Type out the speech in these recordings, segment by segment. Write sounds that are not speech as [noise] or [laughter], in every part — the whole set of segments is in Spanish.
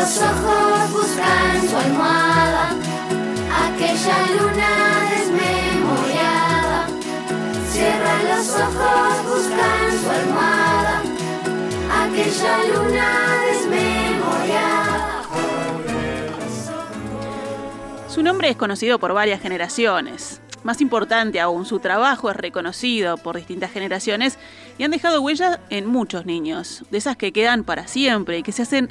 Los ojos, busca en su almohada aquella luna desmemoriada. Cierra los ojos, busca en su almohada aquella luna desmemoriada. Su nombre es conocido por varias generaciones. Más importante aún, su trabajo es reconocido por distintas generaciones y han dejado huella en muchos niños, de esas que quedan para siempre y que se hacen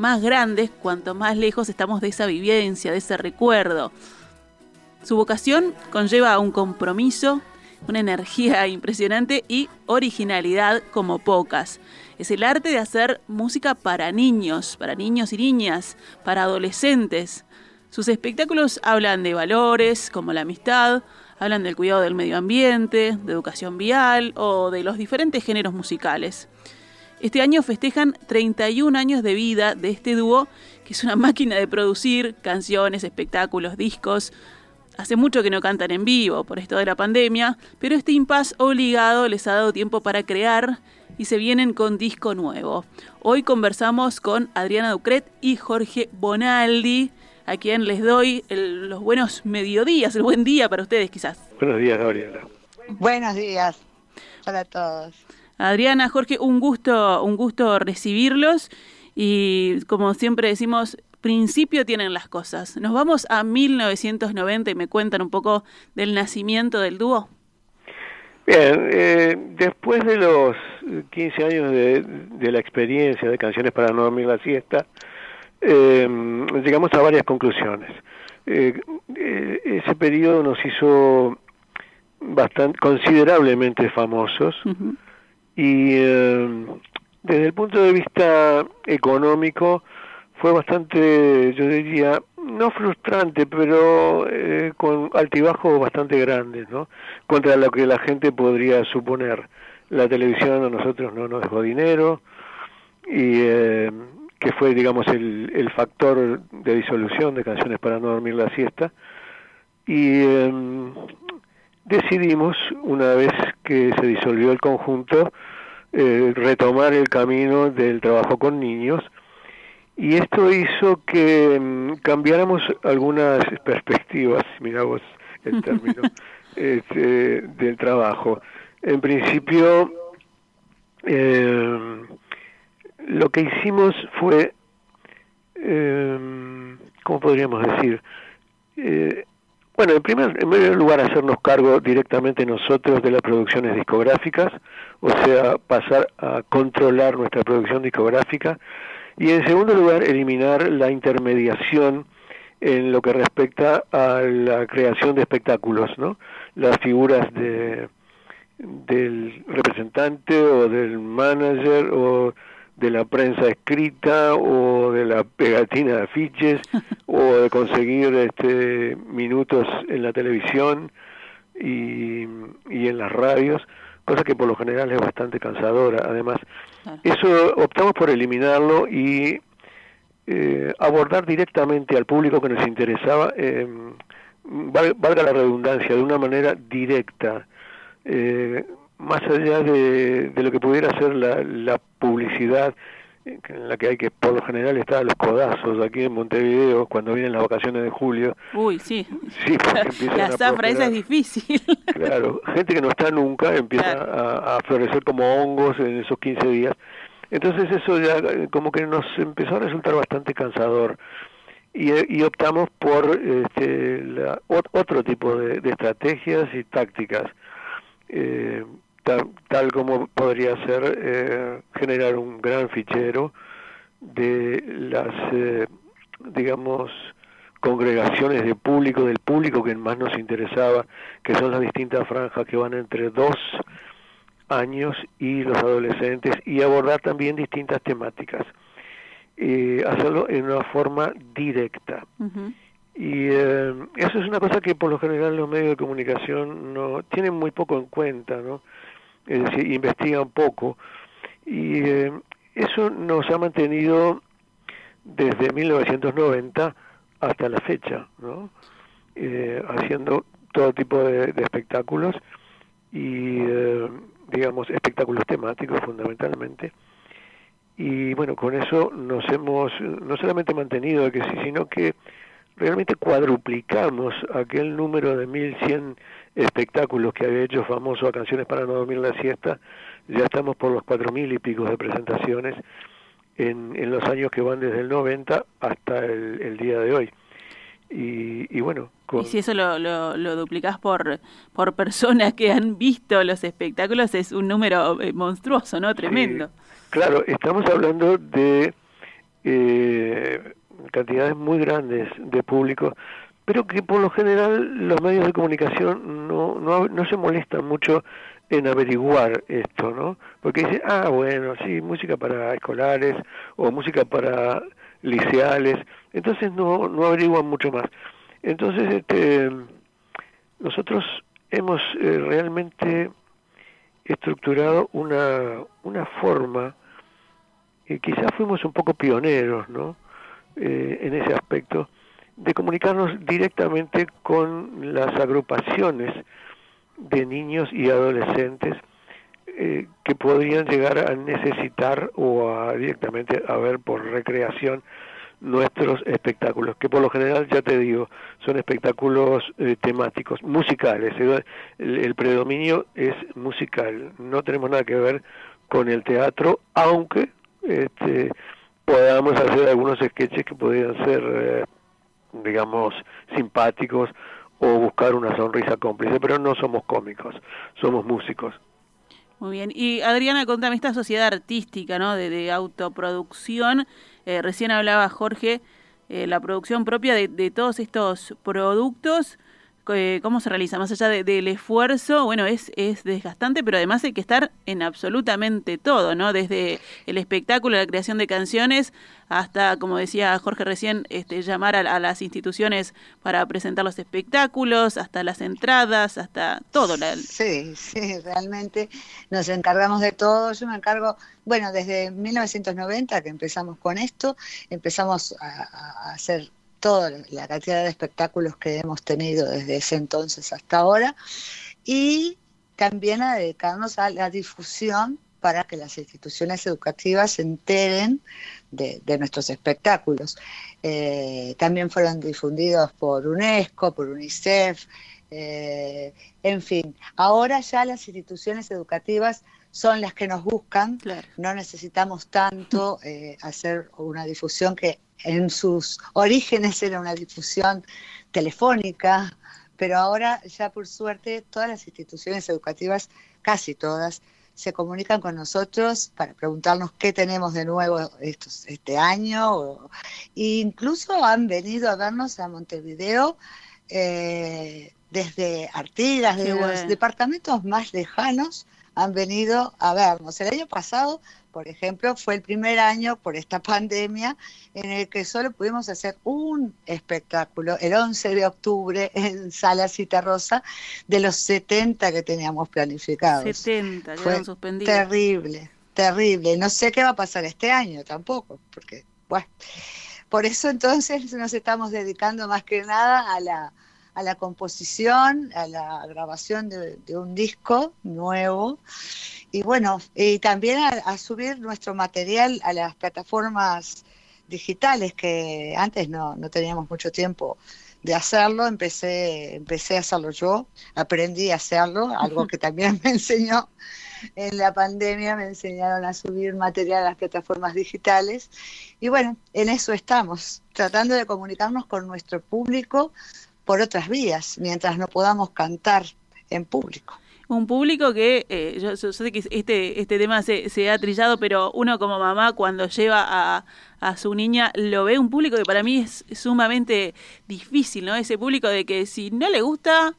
más grandes cuanto más lejos estamos de esa vivencia, de ese recuerdo. Su vocación conlleva un compromiso, una energía [laughs] impresionante y originalidad como pocas. Es el arte de hacer música para niños, para niños y niñas, para adolescentes. Sus espectáculos hablan de valores como la amistad, hablan del cuidado del medio ambiente, de educación vial o de los diferentes géneros musicales. Este año festejan 31 años de vida de este dúo, que es una máquina de producir canciones, espectáculos, discos. Hace mucho que no cantan en vivo por esto de la pandemia, pero este impas obligado les ha dado tiempo para crear y se vienen con disco nuevo. Hoy conversamos con Adriana Ducret y Jorge Bonaldi, a quien les doy el- los buenos mediodías, el buen día para ustedes quizás. Buenos días, Gabriela. Buenos días para todos. Adriana, Jorge, un gusto, un gusto recibirlos y como siempre decimos, principio tienen las cosas. Nos vamos a 1990 y me cuentan un poco del nacimiento del dúo. Bien, eh, después de los 15 años de, de la experiencia de Canciones para no dormir la siesta, eh, llegamos a varias conclusiones. Eh, eh, ese periodo nos hizo bastante, considerablemente famosos. Y eh, desde el punto de vista económico fue bastante, yo diría, no frustrante, pero eh, con altibajos bastante grandes, ¿no? Contra lo que la gente podría suponer. La televisión a nosotros no nos dejó dinero y eh, que fue, digamos, el, el factor de disolución de canciones para no dormir la siesta. Y eh, decidimos, una vez que se disolvió el conjunto, eh, retomar el camino del trabajo con niños y esto hizo que mm, cambiáramos algunas perspectivas, [laughs] mira vos el término, [laughs] este, del trabajo. En principio, eh, lo que hicimos fue, eh, ¿cómo podríamos decir? Eh, bueno, en primer, lugar, hacernos cargo directamente nosotros de las producciones discográficas, o sea, pasar a controlar nuestra producción discográfica, y en segundo lugar, eliminar la intermediación en lo que respecta a la creación de espectáculos, ¿no? Las figuras de, del representante o del manager o de la prensa escrita o de la pegatina de afiches [laughs] o de conseguir este minutos en la televisión y, y en las radios, cosa que por lo general es bastante cansadora. Además, Claro. eso optamos por eliminarlo y eh, abordar directamente al público que nos interesaba, eh, val- valga la redundancia, de una manera directa, eh, más allá de, de lo que pudiera ser la, la publicidad eh, en la que hay que por lo general estar a los codazos aquí en Montevideo cuando vienen las vacaciones de julio. Uy, sí. Sí, porque [laughs] La zafra esa es difícil. [laughs] Claro, gente que no está nunca empieza Claro. a, a florecer como hongos en esos 15 días. Entonces eso ya eh, como que nos empezó a resultar bastante cansador y, eh, y optamos por este, la- ot- otro tipo de, de estrategias y tácticas, eh, tal, tal como podría ser eh, generar un gran fichero de las eh, digamos, congregaciones de público, del público que más nos interesaba, que son las distintas franjas que van entre dos años y los adolescentes, y abordar también distintas temáticas. Eh, hacerlo en una forma directa. Y eh, eso es una cosa que por lo general los medios de comunicación no tienen muy poco en cuenta, ¿no? Es decir, investigan poco. Y eh, eso nos ha mantenido desde 1990 hasta la fecha, ¿no? Eh, haciendo todo tipo de, espectáculos y, digamos, espectáculos temáticos fundamentalmente. Y bueno, con eso nos hemos no solamente mantenido sino que realmente cuadruplicamos aquel número de 1100 espectáculos que había hecho famoso a Canciones para no dormir la siesta, ya estamos por los 4000 y pico de presentaciones en, en los años que van desde el 90 hasta el, día de hoy. Y, y bueno, y si eso lo, lo, lo, duplicás por, por personas que han visto los espectáculos, es un número eh, monstruoso, ¿no? Tremendo. claro, estamos hablando de eh, cantidades muy grandes de público, pero que por lo general los medios de comunicación no, no, no se molestan mucho en averiguar esto, ¿no? Porque dicen, ah, bueno, sí, música para escolares o música para liceales, entonces no, no averiguan mucho más. Entonces, este, nosotros hemos eh, realmente estructurado una, una forma, y quizás fuimos un poco pioneros, ¿no? Eh, en ese aspecto, de comunicarnos directamente con las agrupaciones de niños y adolescentes eh, que podrían llegar a necesitar o a directamente a ver por recreación nuestros espectáculos, que por lo general, ya te digo, son espectáculos eh, temáticos, musicales. el, predominio es musical, no tenemos nada que ver con el teatro, aunque este, podamos hacer algunos sketches que podrían ser, eh, digamos, simpáticos o buscar una sonrisa cómplice, pero no somos cómicos, somos músicos. Muy bien. Y Adriana, contame esta sociedad artística, ¿no? De, autoproducción. Eh, recién hablaba Jorge, eh, la producción propia de, de todos estos productos. Eh, cómo se realiza, más allá del esfuerzo, bueno, es, es desgastante, pero además hay que estar en absolutamente todo, ¿no? Desde el espectáculo, la creación de canciones, hasta, como decía Jorge recién, este, llamar a, las instituciones para presentar los espectáculos, hasta las entradas, hasta todo. Sí, sí, realmente nos encargamos de todo. Yo me encargo, bueno, desde 1990 que empezamos con esto, empezamos a hacer toda la cantidad de espectáculos que hemos tenido desde ese entonces hasta ahora y también a dedicarnos a la difusión para que las instituciones educativas se enteren de, nuestros espectáculos. Eh, también fueron difundidos por UNESCO, por UNICEF, eh, en fin, ahora ya las instituciones educativas son las que nos buscan, no necesitamos tanto eh, hacer una difusión que en sus orígenes era una difusión telefónica, pero ahora ya por suerte todas las instituciones educativas, casi todas, se comunican con nosotros para preguntarnos qué tenemos de nuevo estos, este año. e incluso han venido a vernos a Montevideo eh, desde Artigas, de los departamentos más lejanos, han venido a vernos. El año pasado por ejemplo, fue el primer año por esta [laughs] pandemia en el que solo pudimos hacer un espectáculo, el 11 de octubre [laughs] en Sala Cita Rosa, de los 70 que teníamos planificados. 70, fue suspendidos. Terrible, terrible. No sé qué va a pasar este año tampoco, porque, bueno, por eso entonces nos estamos dedicando más que nada a la a la composición, a la grabación de, un disco nuevo. Y bueno, y también a, subir nuestro material a las plataformas digitales que antes no, no teníamos mucho tiempo de hacerlo, empecé, empecé a hacerlo yo, aprendí a hacerlo, algo que también [laughs] me enseñó. En la pandemia, me enseñaron a subir material a las plataformas digitales. Y bueno, en eso estamos, tratando de comunicarnos con nuestro público por otras vías, mientras no podamos cantar en público. un público que, eh, yo, yo sé que este, este tema se, se ha trillado, pero uno como mamá cuando lleva a, a su niña lo ve un público que para mí es sumamente difícil, ¿no? Ese público de que si no le gusta,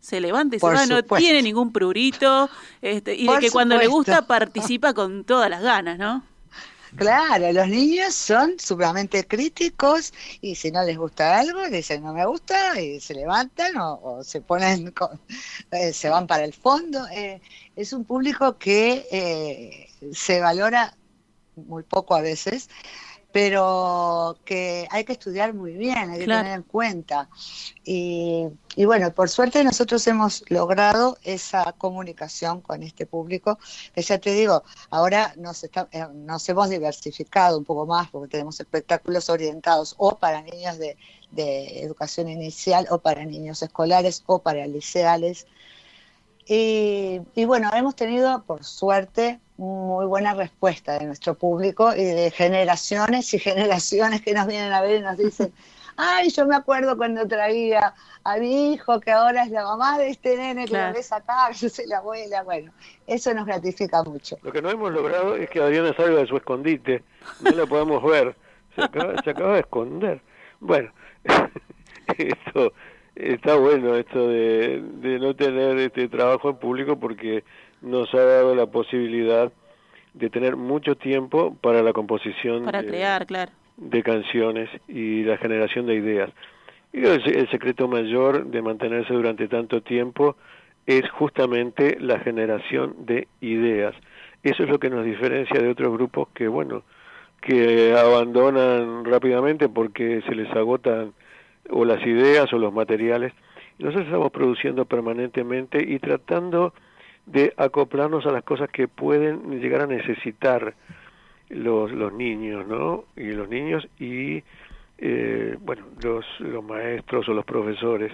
se levanta y se va, no tiene ningún prurito, este, y de que cuando le gusta participa con todas las ganas, ¿no? Claro, los niños son sumamente críticos y si no les gusta algo, dicen no me gusta y se levantan o, se ponen, [laughs] eh, se van para el fondo. Eh, es un público que eh, se valora muy poco a veces, pero que hay que estudiar muy bien, hay que Claro. tener en cuenta. Y, y bueno, por suerte nosotros hemos logrado esa comunicación con este público, que ya te digo, ahora nos, está- eh, nos hemos diversificado un poco más porque tenemos espectáculos orientados o para niños de, de educación inicial o para niños escolares o para liceales. Y, y bueno, hemos tenido, por suerte, muy buena respuesta de nuestro público y de generaciones y generaciones que nos vienen a ver y nos dicen, [laughs] ay, yo me acuerdo cuando traía a mi hijo que ahora es la mamá de este nene que Claro. lo ves acá, [laughs] yo soy la abuela. Bueno, eso nos gratifica mucho. Lo que no hemos logrado es que Adriana salga de su escondite, no la podemos ver, se acaba, se acaba de esconder. Bueno, [laughs] esto está bueno, esto de, de no tener este trabajo en público porque nos ha dado la posibilidad de tener mucho tiempo para la composición Para de, crear, claro. de canciones y la generación de ideas. Y el, el secreto mayor de mantenerse durante tanto tiempo es justamente la generación de ideas. Eso es lo que nos diferencia de otros grupos que, bueno, que abandonan rápidamente porque se les agotan o las ideas o los materiales. Nosotros estamos produciendo permanentemente y tratando de acoplarnos a las cosas que pueden llegar a necesitar los, los niños, ¿no? Y los niños y, eh, bueno, los, los maestros o los profesores,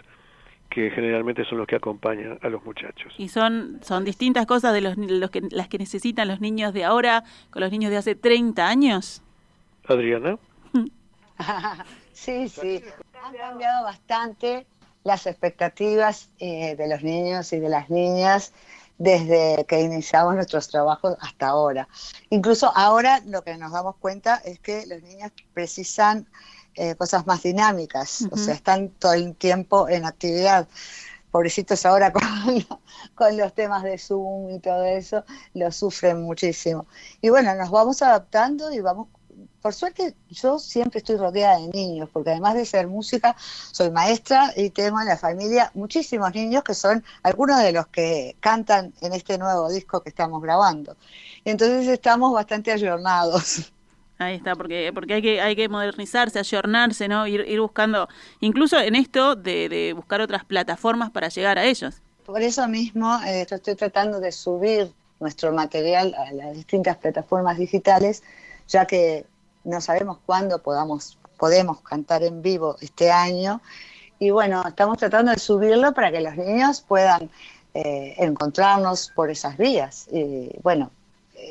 que generalmente son los que acompañan a los muchachos. Y son, son distintas cosas de los, los que, las que necesitan los niños de ahora con los niños de hace 30 años. Adriana. [laughs] sí, sí. Han cambiado bastante las expectativas eh, de los niños y de las niñas desde que iniciamos nuestros trabajos hasta ahora. Incluso ahora lo que nos damos cuenta es que los niños precisan eh, cosas más dinámicas, o sea, están todo el tiempo en actividad. Pobrecitos ahora [laughs] con, con los temas de Zoom y todo eso, lo sufren muchísimo. Y bueno, nos vamos adaptando y vamos por suerte yo siempre estoy rodeada de niños, porque además de ser música, soy maestra y tengo en la familia muchísimos niños que son algunos de los que cantan en este nuevo disco que estamos grabando. Entonces estamos bastante ayornados. Ahí está, porque, porque hay que, hay que modernizarse, ayornarse, ¿no? Ir, ir buscando, incluso en esto de, de buscar otras plataformas para llegar a ellos. Por eso mismo eh, yo estoy tratando de subir nuestro material a las distintas plataformas digitales, ya que no sabemos cuándo podamos, podemos cantar en vivo este año. Y bueno, estamos tratando de subirlo para que los niños puedan eh, encontrarnos por esas vías. Y bueno,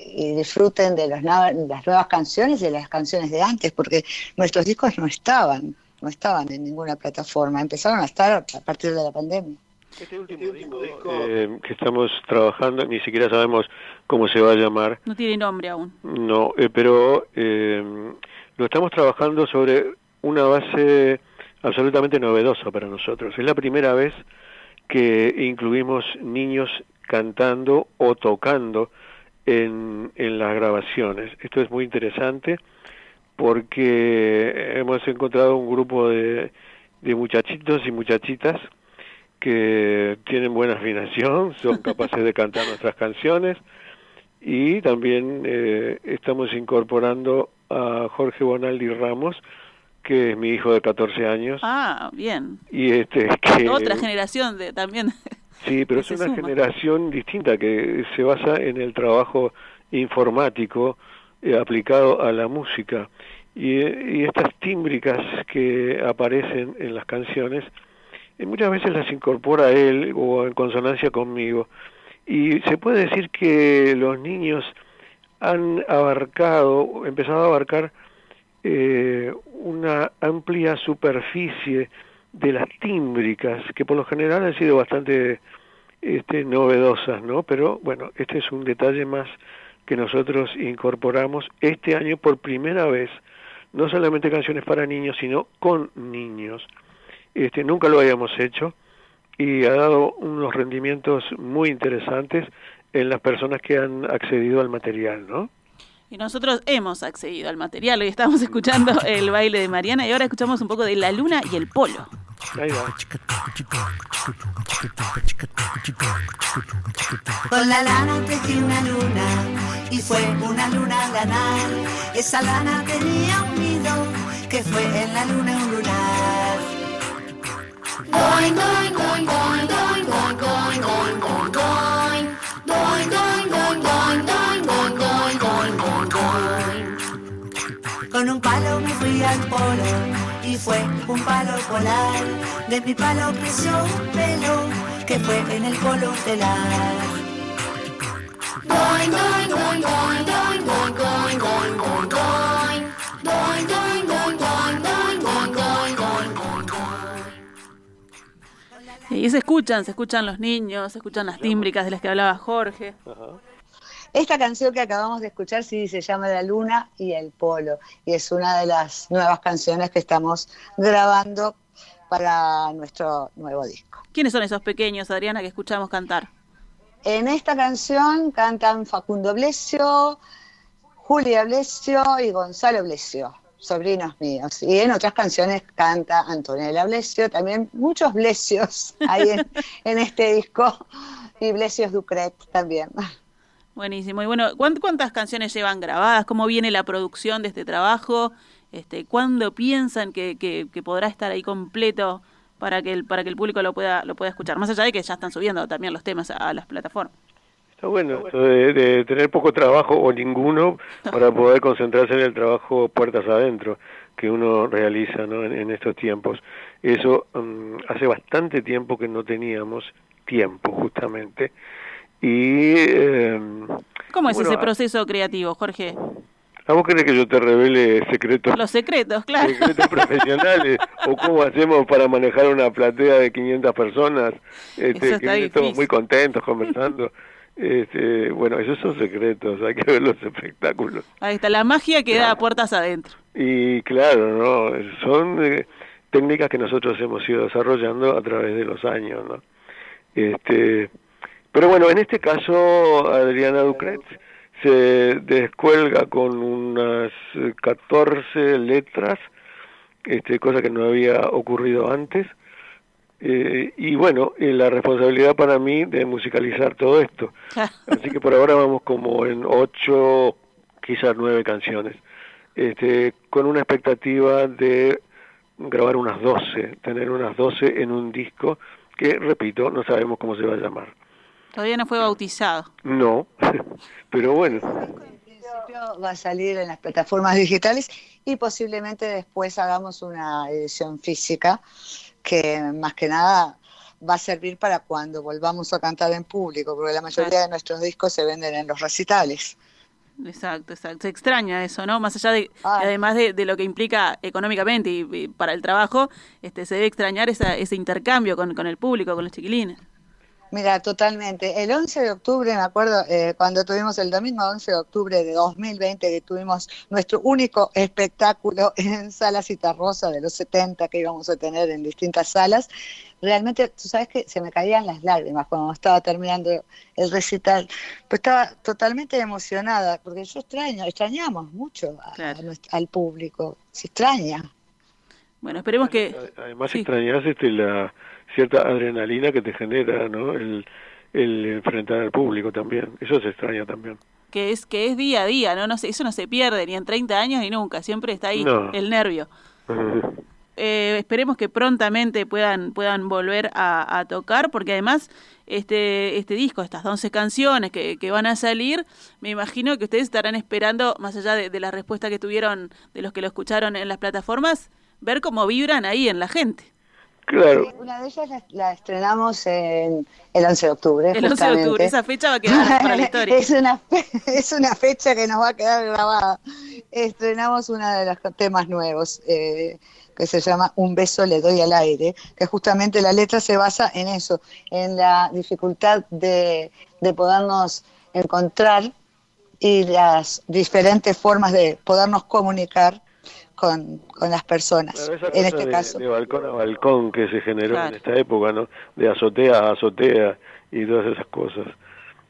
y disfruten de las, las nuevas canciones y de las canciones de antes, porque nuestros discos no estaban, no estaban en ninguna plataforma, empezaron a estar a partir de la pandemia. Este último disco eh, que estamos trabajando, ni siquiera sabemos cómo se va a llamar. No tiene nombre aún. No, eh, pero eh, lo estamos trabajando sobre una base absolutamente novedosa para nosotros. Es la primera vez que incluimos niños cantando o tocando en, en las grabaciones. Esto es muy interesante porque hemos encontrado un grupo de, de muchachitos y muchachitas que tienen buena afinación, son [laughs] capaces de cantar nuestras canciones y también eh, estamos incorporando a Jorge Bonaldi Ramos, que es mi hijo de 14 años. Ah, bien. Y este que Otra generación de también. [laughs] Sí, pero es una suma. generación distinta que se basa en el trabajo informático eh, aplicado a la música. Y, eh, y estas tímbricas que aparecen en las canciones, eh, muchas veces las incorpora él o en consonancia conmigo. Y se puede decir que los niños han abarcado, empezado a abarcar eh, una amplia superficie de las tímbricas, que por lo general han sido bastante este, novedosas, ¿no? Pero bueno, este es un detalle más que nosotros incorporamos este año por primera vez, no solamente canciones para niños, sino con niños. Este, nunca lo habíamos hecho y ha dado unos rendimientos muy interesantes en las personas que han accedido al material, ¿no? Y nosotros hemos accedido al material. Hoy estamos escuchando [laughs] el baile de Mariana y ahora escuchamos un poco de la luna y el polo. Ahí va. Con la lana tejí una luna y fue una luna a ganar. Esa lana tenía un nido que fue en la luna un Con un palo me fui al polo y fue un palo polar. De mi palo creció pelo que fue en el polo telar. Doing, doing, doing, doing, doing, doing, doing, doing, doing, doing. Y se escuchan, se escuchan los niños, se escuchan las tímbricas de las que hablaba Jorge. Esta canción que acabamos de escuchar sí se llama La Luna y el Polo y es una de las nuevas canciones que estamos grabando para nuestro nuevo disco. ¿Quiénes son esos pequeños, Adriana, que escuchamos cantar? En esta canción cantan Facundo Blesio, Julia Blesio y Gonzalo Blesio, sobrinos míos. Y en otras canciones canta Antonella Blesio, también muchos Blesios [laughs] hay en, este disco y Blesios Ducret también. Buenísimo. Y bueno, ¿cuánt- ¿cuántas canciones llevan grabadas? ¿Cómo viene la producción de este trabajo? Este, ¿Cuándo piensan que, que- podrá estar ahí completo para que el, para que el público lo pueda, lo pueda escuchar? Más allá de que ya están subiendo también los temas a las plataformas. Está bueno de, de tener poco trabajo o ninguno para poder concentrarse en el trabajo puertas adentro que uno realiza ¿no? en, en estos tiempos. Eso mm, hace bastante tiempo que no teníamos tiempo justamente. Y eh, ¿Cómo es bueno, ese proceso creativo, Jorge? ¿A vos querés que yo te revele secretos, Los secretos, claro. secretos profesionales? [laughs] ¿O cómo hacemos para manejar una platea de 500 personas? Este, que difícil. muy contentos conversando. Este, bueno, esos son secretos, hay que ver los [laughs] espectáculos. Ahí está, la magia que da puertas adentro. Y claro, ¿no? Son eh, técnicas que nosotros hemos ido desarrollando a través de los años, ¿no? Este, pero bueno, en este caso Adriana Ducret se descuelga con unas eh, 14 letras, este, cosa que no había ocurrido antes. Eh, y bueno, eh, la responsabilidad para mí de musicalizar todo esto. [laughs] Así que por ahora vamos como en ocho, quizás nueve canciones, este, con una expectativa de grabar unas doce, tener unas doce en un disco que, repito, no sabemos cómo se va a llamar. Todavía no fue bautizado. No, [laughs] pero bueno, En principio va a salir en las plataformas digitales y posiblemente después hagamos una edición física que más que nada va a servir para cuando volvamos a cantar en público, porque la mayoría Claro. de nuestros discos se venden en los recitales. Exacto, exacto. Se extraña eso, ¿no? Más allá de, Ah. además de, de lo que implica económicamente y, y para el trabajo, este, se debe extrañar esa, ese intercambio con, con el público, con los chiquilines. Mira, totalmente. El 11 de octubre, me acuerdo, eh, cuando tuvimos el domingo 11 de octubre de 2020, que tuvimos nuestro único espectáculo [laughs] en Sala Citarrosa de los 70 que íbamos a tener en distintas salas, realmente, tú sabes que se me caían las lágrimas cuando estaba terminando el recital. Pues estaba totalmente emocionada, porque yo extraño, extrañamos mucho a- Claro. a nuestro- al público, se extraña. Bueno, esperemos que... además sí. extrañas este, la cierta adrenalina que te genera, ¿no? El, el enfrentar al público también, eso se extraña también. que es que es día a día, ¿no? no sé, eso no se pierde ni en 30 años ni nunca, siempre está ahí No. el nervio. Eh, esperemos que prontamente puedan puedan volver a, a tocar, porque además este este disco, estas 11 canciones que, que van a salir, me imagino que ustedes estarán esperando, más allá de, de la respuesta que tuvieron de los que lo escucharon en las plataformas, ver cómo vibran ahí en la gente. Claro, Una de ellas la, la estrenamos en el 11 de octubre. El 11 de octubre, justamente. esa fecha va a quedar para la [laughs] historia. es, una fe- [laughs] es una fecha que nos va a quedar grabada. estrenamos uno de los temas nuevos eh, que se llama Un beso le doy al aire, que justamente la letra se basa en eso, en la dificultad de, de podernos encontrar y las diferentes formas de podernos comunicar con, con las personas. Claro, en cosa este de, caso. de balcón a balcón que se generó Claro. en esta época, ¿no? De azotea a azotea y todas esas cosas.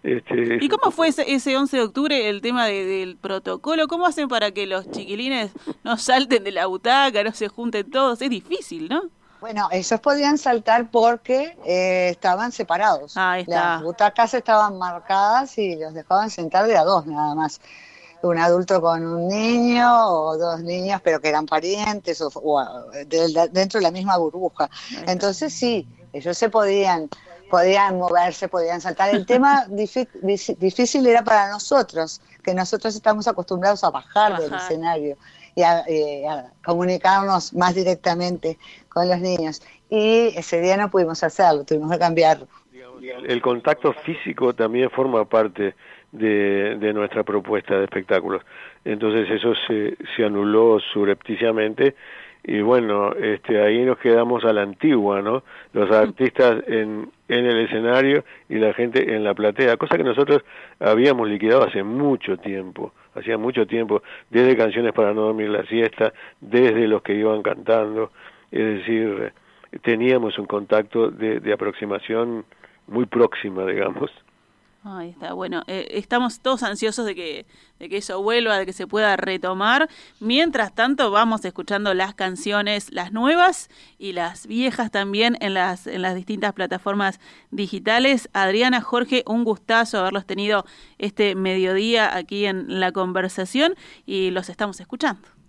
Este, ¿Y cómo fue ese, ese 11 de octubre el tema de- del protocolo? ¿Cómo hacen para que los chiquilines no salten de la butaca, no se junten todos? Es difícil, ¿no? Bueno, ellos podían saltar porque eh, estaban separados. Ahí está. Las butacas estaban marcadas y los dejaban sentar de a dos nada más. Un adulto con un niño o dos niños, pero que eran parientes o, o de la- dentro de la misma burbuja. Entonces sí, ellos se podían, podían moverse, podían saltar. El tema [laughs] difícil era para nosotros, que nosotros estamos acostumbrados a bajar, del escenario y a, y a comunicarnos más directamente con los niños. Y ese día no pudimos hacerlo, tuvimos que cambiarlo. el contacto físico también forma parte de, de nuestra propuesta de espectáculos. Entonces eso se, se anuló surrepticiamente y bueno, este, ahí nos quedamos a la antigua, ¿no? Los artistas en, en el escenario y la gente en la platea, cosa que nosotros habíamos liquidado hace mucho tiempo, hacía mucho tiempo, desde canciones para no dormir la siesta, desde los que iban cantando, es decir, teníamos un contacto de, de aproximación muy próxima, digamos. Ahí está, bueno, eh, estamos todos ansiosos de que, de que eso vuelva, de que se pueda retomar. Mientras tanto, vamos escuchando las canciones, las nuevas y las viejas también en las, en las distintas plataformas digitales. Adriana, Jorge, un gustazo haberlos tenido este mediodía aquí en la conversación y los estamos escuchando.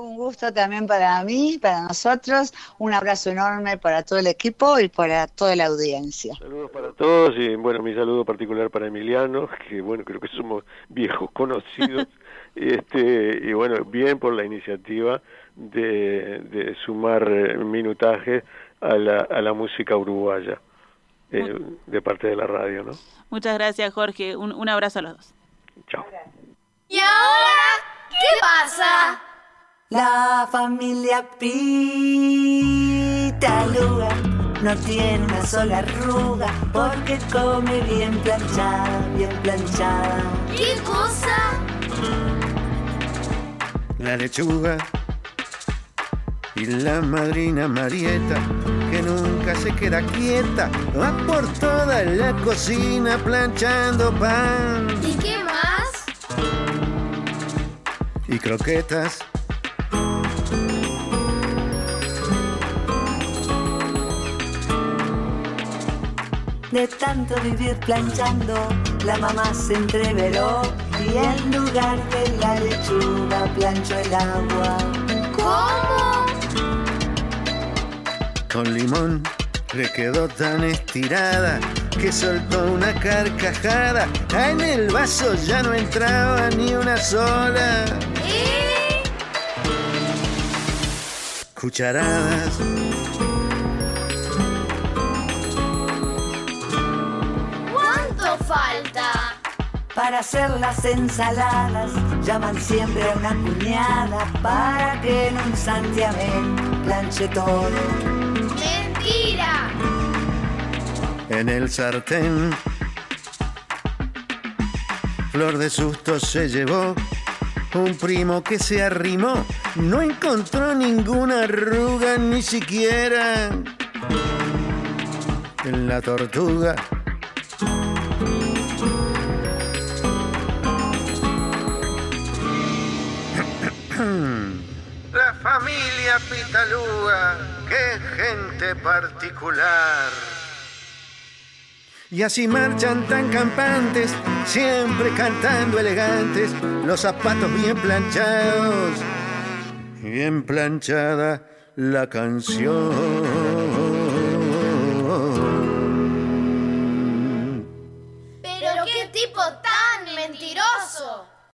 Un gusto también para mí, para nosotros. Un abrazo enorme para todo el equipo y para toda la audiencia. Saludos para todos y bueno, mi saludo particular para Emiliano, que bueno, creo que somos viejos conocidos. [laughs] este Y bueno, bien por la iniciativa de, de sumar eh, minutaje a la, a la música uruguaya eh, de parte de la radio, ¿no? Muchas gracias, Jorge. Un, un abrazo a los dos. Chao. ¿Y ahora qué pasa? La familia Pitaluga no tiene una sola arruga porque come bien planchada, bien planchada. ¿Qué cosa? la lechuga y la madrina Marieta, que nunca se queda quieta, va por toda la cocina planchando pan ¿Y qué más? y croquetas. De tanto vivir planchando, la mamá se entreveró y en lugar de la lechuga planchó el agua. ¿Cómo? Con limón le quedó tan estirada que soltó una carcajada. En el vaso ya no entraba ni una sola. Cucharadas. Para hacer las ensaladas llaman siempre a una cuñada para que en un santiamén planche todo. Mentira. en el sartén. Flor de susto se llevó un primo que se arrimó, no encontró ninguna arruga ni siquiera en la tortuga. La familia Pitalúa, qué gente particular. Y así marchan tan campantes, siempre cantando elegantes, los zapatos bien planchados, bien planchada la canción.